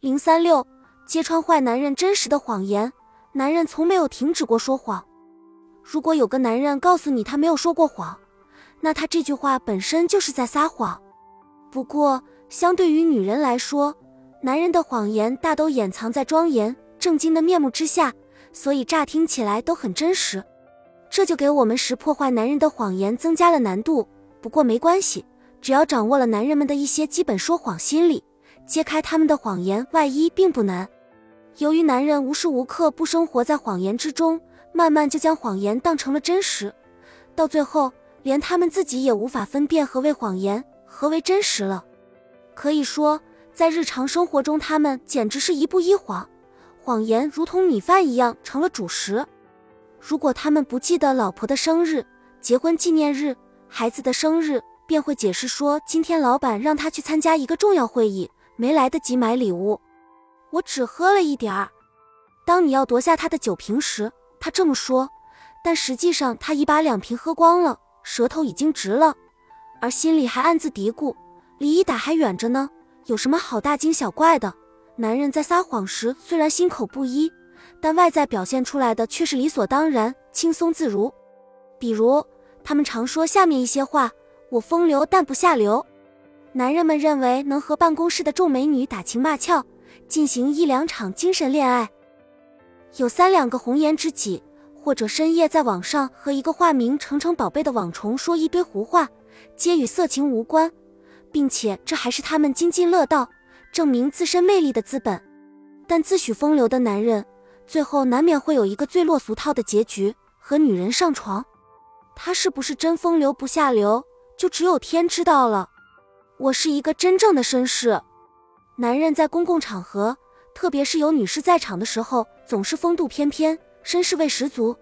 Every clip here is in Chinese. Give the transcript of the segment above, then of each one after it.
零三六，揭穿坏男人真实的谎言。男人从没有停止过说谎。如果有个男人告诉你他没有说过谎，那他这句话本身就是在撒谎。不过，相对于女人来说，男人的谎言大都掩藏在庄严正经的面目之下，所以乍听起来都很真实。这就给我们识破坏男人的谎言增加了难度。不过没关系，只要掌握了男人们的一些基本说谎心理，揭开他们的谎言外衣并不难。由于男人无时无刻不生活在谎言之中，慢慢就将谎言当成了真实，到最后连他们自己也无法分辨何为谎言。何为真实了？可以说，在日常生活中，他们简直是一步一谎，谎言如同米饭一样成了主食。如果他们不记得老婆的生日、结婚纪念日、孩子的生日，便会解释说今天老板让他去参加一个重要会议，没来得及买礼物。我只喝了一点儿。当你要夺下他的酒瓶时，他这么说，但实际上他已把两瓶喝光了，舌头已经直了。而心里还暗自嘀咕，离一打还远着呢，有什么好大惊小怪的？男人在撒谎时虽然心口不一，但外在表现出来的却是理所当然、轻松自如。比如，他们常说下面一些话：“我风流但不下流。”男人们认为能和办公室的众美女打情骂俏，进行一两场精神恋爱，有三两个红颜知己，或者深夜在网上和一个化名“程程宝贝”的网虫说一堆胡话。皆与色情无关，并且这还是他们津津乐道、证明自身魅力的资本。但自诩风流的男人，最后难免会有一个最落俗套的结局——和女人上床。他是不是真风流不下流，就只有天知道了。我是一个真正的绅士。男人在公共场合，特别是有女士在场的时候，总是风度翩翩、绅士味十足；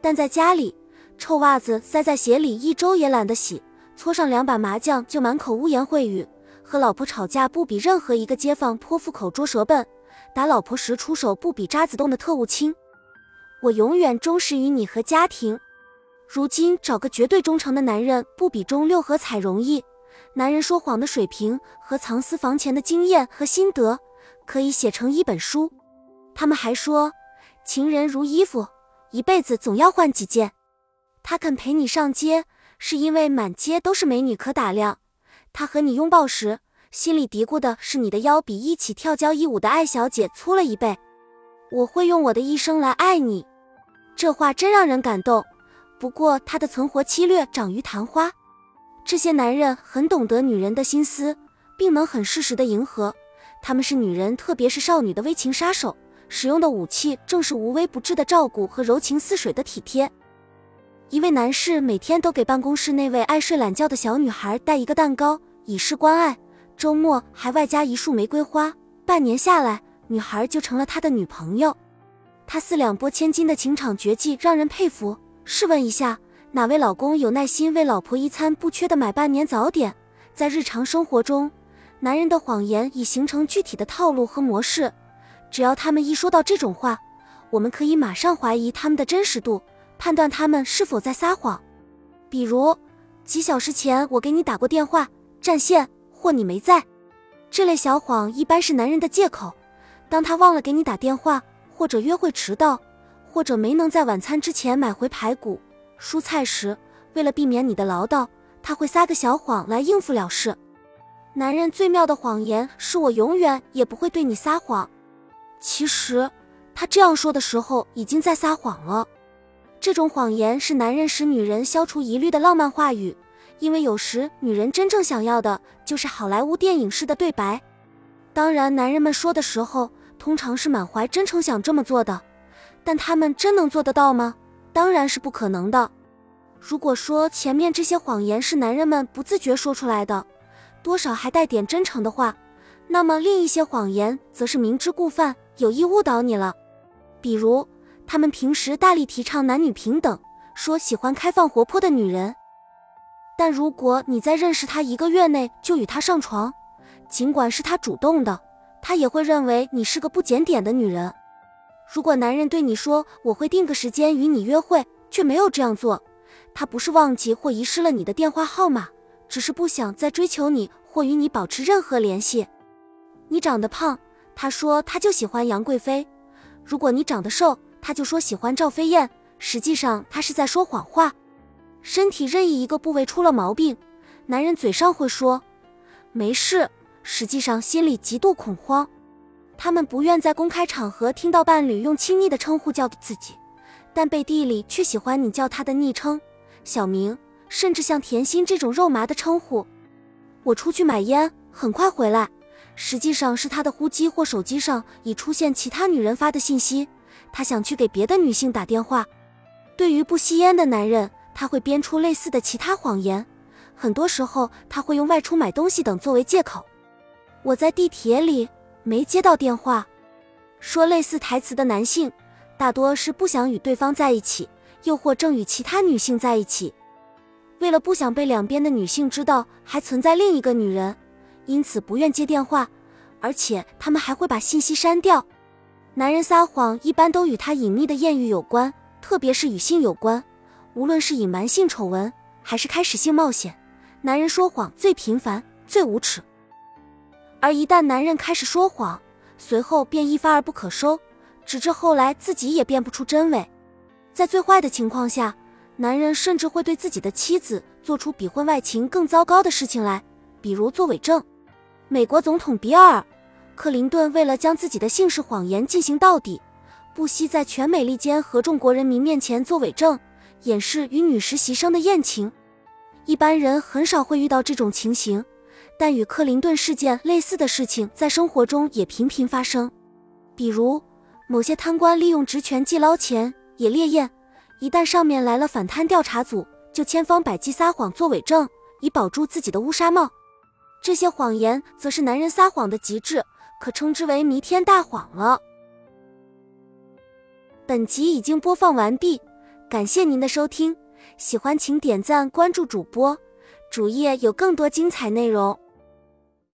但在家里，臭袜子塞在鞋里一周也懒得洗。搓上两把麻将就满口污言秽语，和老婆吵架不比任何一个街坊泼妇口拙舌笨，打老婆时出手不比渣子洞的特务轻。我永远忠实于你和家庭。如今找个绝对忠诚的男人不比中六合彩容易。男人说谎的水平和藏私房钱的经验和心得，可以写成一本书。他们还说，情人如衣服，一辈子总要换几件。他肯陪你上街。是因为满街都是美女可打量，他和你拥抱时，心里嘀咕的是你的腰比一起跳交谊舞的艾小姐粗了一倍。我会用我的一生来爱你，这话真让人感动。不过他的存活期略长于昙花。这些男人很懂得女人的心思，并能很适时的迎合。他们是女人，特别是少女的微情杀手，使用的武器正是无微不至的照顾和柔情似水的体贴。一位男士每天都给办公室那位爱睡懒觉的小女孩带一个蛋糕，以示关爱。周末还外加一束玫瑰花。半年下来，女孩就成了他的女朋友。他四两拨千斤的情场绝技让人佩服。试问一下，哪位老公有耐心为老婆一餐不缺的买半年早点？在日常生活中，男人的谎言已形成具体的套路和模式。只要他们一说到这种话，我们可以马上怀疑他们的真实度。判断他们是否在撒谎，比如几小时前我给你打过电话，占线或你没在，这类小谎一般是男人的借口。当他忘了给你打电话，或者约会迟到，或者没能在晚餐之前买回排骨、蔬菜时，为了避免你的唠叨，他会撒个小谎来应付了事。男人最妙的谎言是我永远也不会对你撒谎。其实他这样说的时候已经在撒谎了。这种谎言是男人使女人消除疑虑的浪漫话语，因为有时女人真正想要的就是好莱坞电影式的对白。当然，男人们说的时候通常是满怀真诚想这么做的，但他们真能做得到吗？当然是不可能的。如果说前面这些谎言是男人们不自觉说出来的，多少还带点真诚的话，那么另一些谎言则是明知故犯，有意误导你了，比如。他们平时大力提倡男女平等，说喜欢开放活泼的女人。但如果你在认识他一个月内就与他上床，尽管是他主动的，他也会认为你是个不检点的女人。如果男人对你说我会定个时间与你约会，却没有这样做，他不是忘记或遗失了你的电话号码，只是不想再追求你或与你保持任何联系。你长得胖，他说他就喜欢杨贵妃；如果你长得瘦，他就说喜欢赵飞燕。实际上他是在说谎话。身体任意一个部位出了毛病，男人嘴上会说没事，实际上心里极度恐慌。他们不愿在公开场合听到伴侣用亲昵的称呼叫自己，但背地里却喜欢你叫他的昵称、小名，甚至像甜心这种肉麻的称呼。我出去买烟，很快回来，实际上是他的呼机或手机上已出现其他女人发的信息，他想去给别的女性打电话。对于不吸烟的男人，他会编出类似的其他谎言，很多时候他会用外出买东西等作为借口。我在地铁里。没接到电话，说类似台词的男性，大多是不想与对方在一起，又或正与其他女性在一起。为了不想被两边的女性知道还存在另一个女人，因此不愿接电话，而且他们还会把信息删掉。男人撒谎一般都与他隐秘的艳遇有关，特别是与性有关。无论是隐瞒性丑闻，还是开始性冒险，男人说谎最频繁、最无耻。而一旦男人开始说谎，随后便一发而不可收，直至后来自己也辨不出真伪。在最坏的情况下，男人甚至会对自己的妻子做出比婚外情更糟糕的事情来，比如作伪证。美国总统比尔·克林顿为了将自己的姓氏谎言进行到底，不惜在全美利坚合众国人民面前作伪证，掩饰与女实习生的艳情。一般人很少会遇到这种情形。但与克林顿事件类似的事情在生活中也频频发生，比如某些贪官利用职权既捞钱也猎艳，一旦上面来了反贪调查组，就千方百计撒谎做伪证，以保住自己的乌纱帽。这些谎言则是男人撒谎的极致，可称之为弥天大谎了。本集已经播放完毕，感谢您的收听，喜欢请点赞关注主播，主页有更多精彩内容。